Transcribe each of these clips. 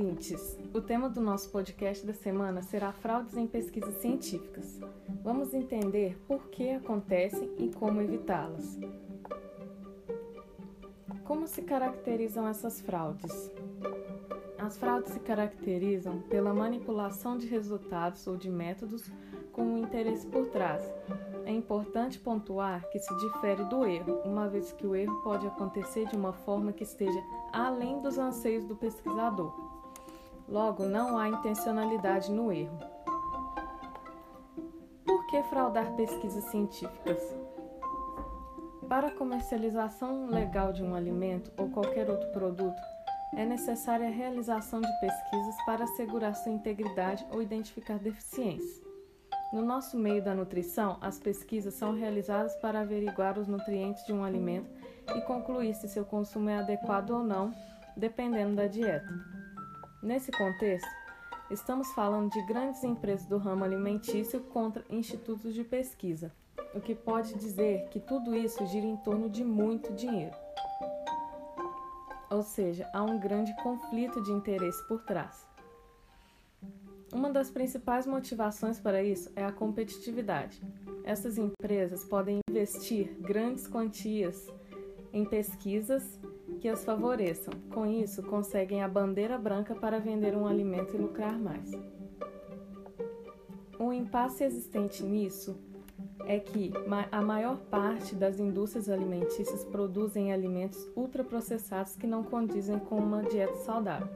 ouvintes! O tema do nosso podcast da semana será fraudes em pesquisas científicas. Vamos entender por que acontecem e como evitá-las. Como se caracterizam essas fraudes? As fraudes se caracterizam pela manipulação de resultados ou de métodos com um interesse por trás. É importante pontuar que se difere do erro, uma vez que o erro pode acontecer de uma forma que esteja além dos anseios do pesquisador. Logo, não há intencionalidade no erro. Por que fraudar pesquisas científicas? Para a comercialização legal de um alimento ou qualquer outro produto, é necessária a realização de pesquisas para assegurar sua integridade ou identificar deficiências. No nosso meio da nutrição, as pesquisas são realizadas para averiguar os nutrientes de um alimento e concluir se seu consumo é adequado ou não, dependendo da dieta. Nesse contexto, estamos falando de grandes empresas do ramo alimentício contra institutos de pesquisa, o que pode dizer que tudo isso gira em torno de muito dinheiro. Ou seja, há um grande conflito de interesse por trás. Uma das principais motivações para isso é a competitividade. Essas empresas podem investir grandes quantias em pesquisas que as favoreçam. Com isso, conseguem a bandeira branca para vender um alimento e lucrar mais. O impasse existente nisso é que a maior parte das indústrias alimentícias produzem alimentos ultraprocessados que não condizem com uma dieta saudável.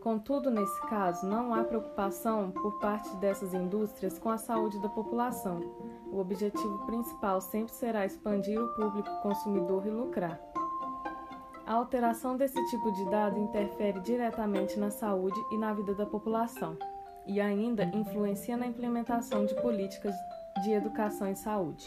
Contudo, nesse caso, não há preocupação por parte dessas indústrias com a saúde da população. O objetivo principal sempre será expandir o público consumidor e lucrar. A alteração desse tipo de dado interfere diretamente na saúde e na vida da população, e ainda influencia na implementação de políticas de educação e saúde.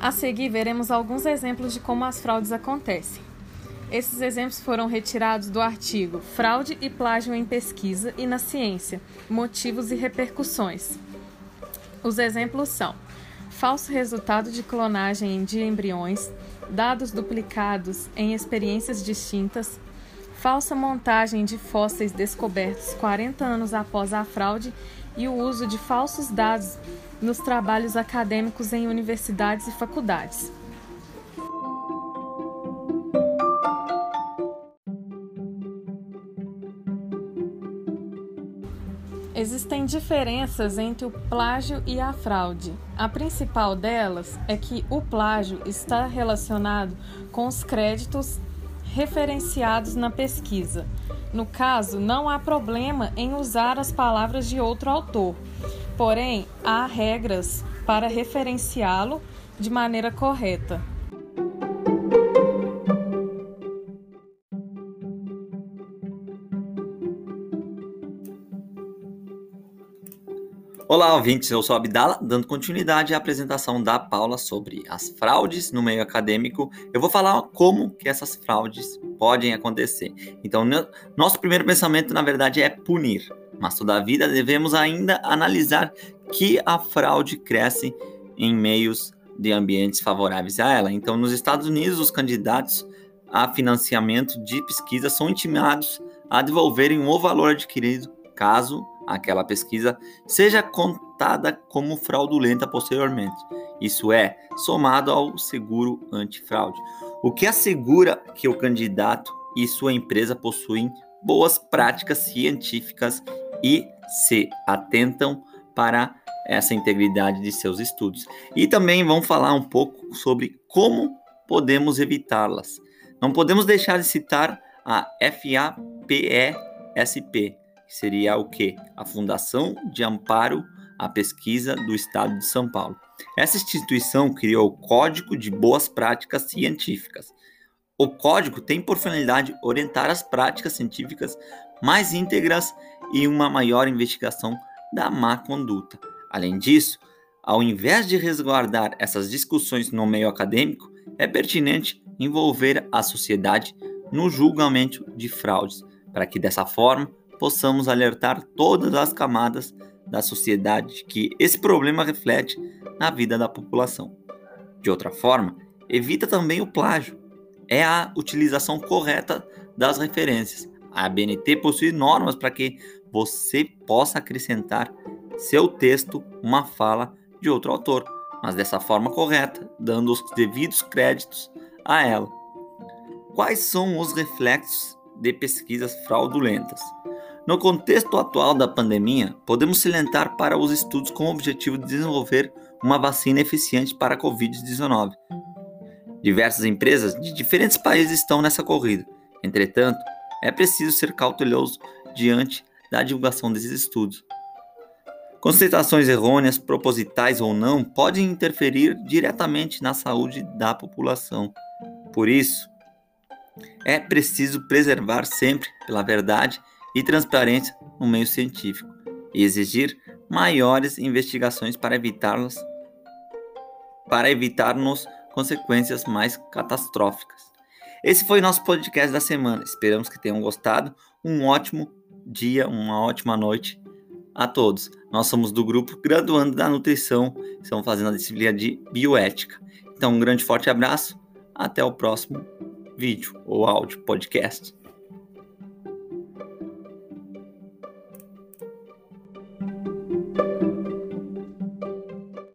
A seguir, veremos alguns exemplos de como as fraudes acontecem. Esses exemplos foram retirados do artigo Fraude e Plágio em Pesquisa e na Ciência: Motivos e Repercussões. Os exemplos são: falso resultado de clonagem de embriões, dados duplicados em experiências distintas, falsa montagem de fósseis descobertos 40 anos após a fraude e o uso de falsos dados nos trabalhos acadêmicos em universidades e faculdades. Diferenças entre o plágio e a fraude. A principal delas é que o plágio está relacionado com os créditos referenciados na pesquisa. No caso, não há problema em usar as palavras de outro autor, porém, há regras para referenciá-lo de maneira correta. Olá, ouvintes, eu sou Abdala, dando continuidade à apresentação da Paula sobre as fraudes no meio acadêmico. Eu vou falar como que essas fraudes podem acontecer. Então, nosso primeiro pensamento, na verdade, é punir. Mas toda vida devemos ainda analisar que a fraude cresce em meios de ambientes favoráveis a ela. Então, nos Estados Unidos, os candidatos a financiamento de pesquisa são intimados a devolverem o valor adquirido caso aquela pesquisa seja contada como fraudulenta posteriormente. Isso é, somado ao seguro antifraude, o que assegura que o candidato e sua empresa possuem boas práticas científicas e se atentam para essa integridade de seus estudos. E também vamos falar um pouco sobre como podemos evitá-las. Não podemos deixar de citar a FAPESP, que seria o que? A Fundação de Amparo à Pesquisa do Estado de São Paulo. Essa instituição criou o Código de Boas Práticas Científicas. O código tem por finalidade orientar as práticas científicas mais íntegras e uma maior investigação da má conduta. Além disso, ao invés de resguardar essas discussões no meio acadêmico, é pertinente envolver a sociedade no julgamento de fraudes, para que dessa forma possamos alertar todas as camadas da sociedade que esse problema reflete na vida da população. De outra forma, evita também o plágio. É a utilização correta das referências. A ABNT possui normas para que você possa acrescentar seu texto uma fala de outro autor, mas dessa forma correta, dando os devidos créditos a ela. Quais são os reflexos de pesquisas fraudulentas? No contexto atual da pandemia, podemos salientar para os estudos com o objetivo de desenvolver uma vacina eficiente para a Covid-19. Diversas empresas de diferentes países estão nessa corrida. Entretanto, é preciso ser cauteloso diante da divulgação desses estudos. Concentrações errôneas, propositais ou não, podem interferir diretamente na saúde da população. Por isso, é preciso preservar sempre pela verdade e transparência no meio científico e exigir maiores investigações para evitá-las para evitarmos consequências mais catastróficas. Esse foi nosso podcast da semana. Esperamos que tenham gostado. Um ótimo dia, uma ótima noite a todos. Nós somos do grupo Graduando da Nutrição, estamos fazendo a disciplina de Bioética. Então, um grande forte abraço, até o próximo vídeo ou áudio podcast.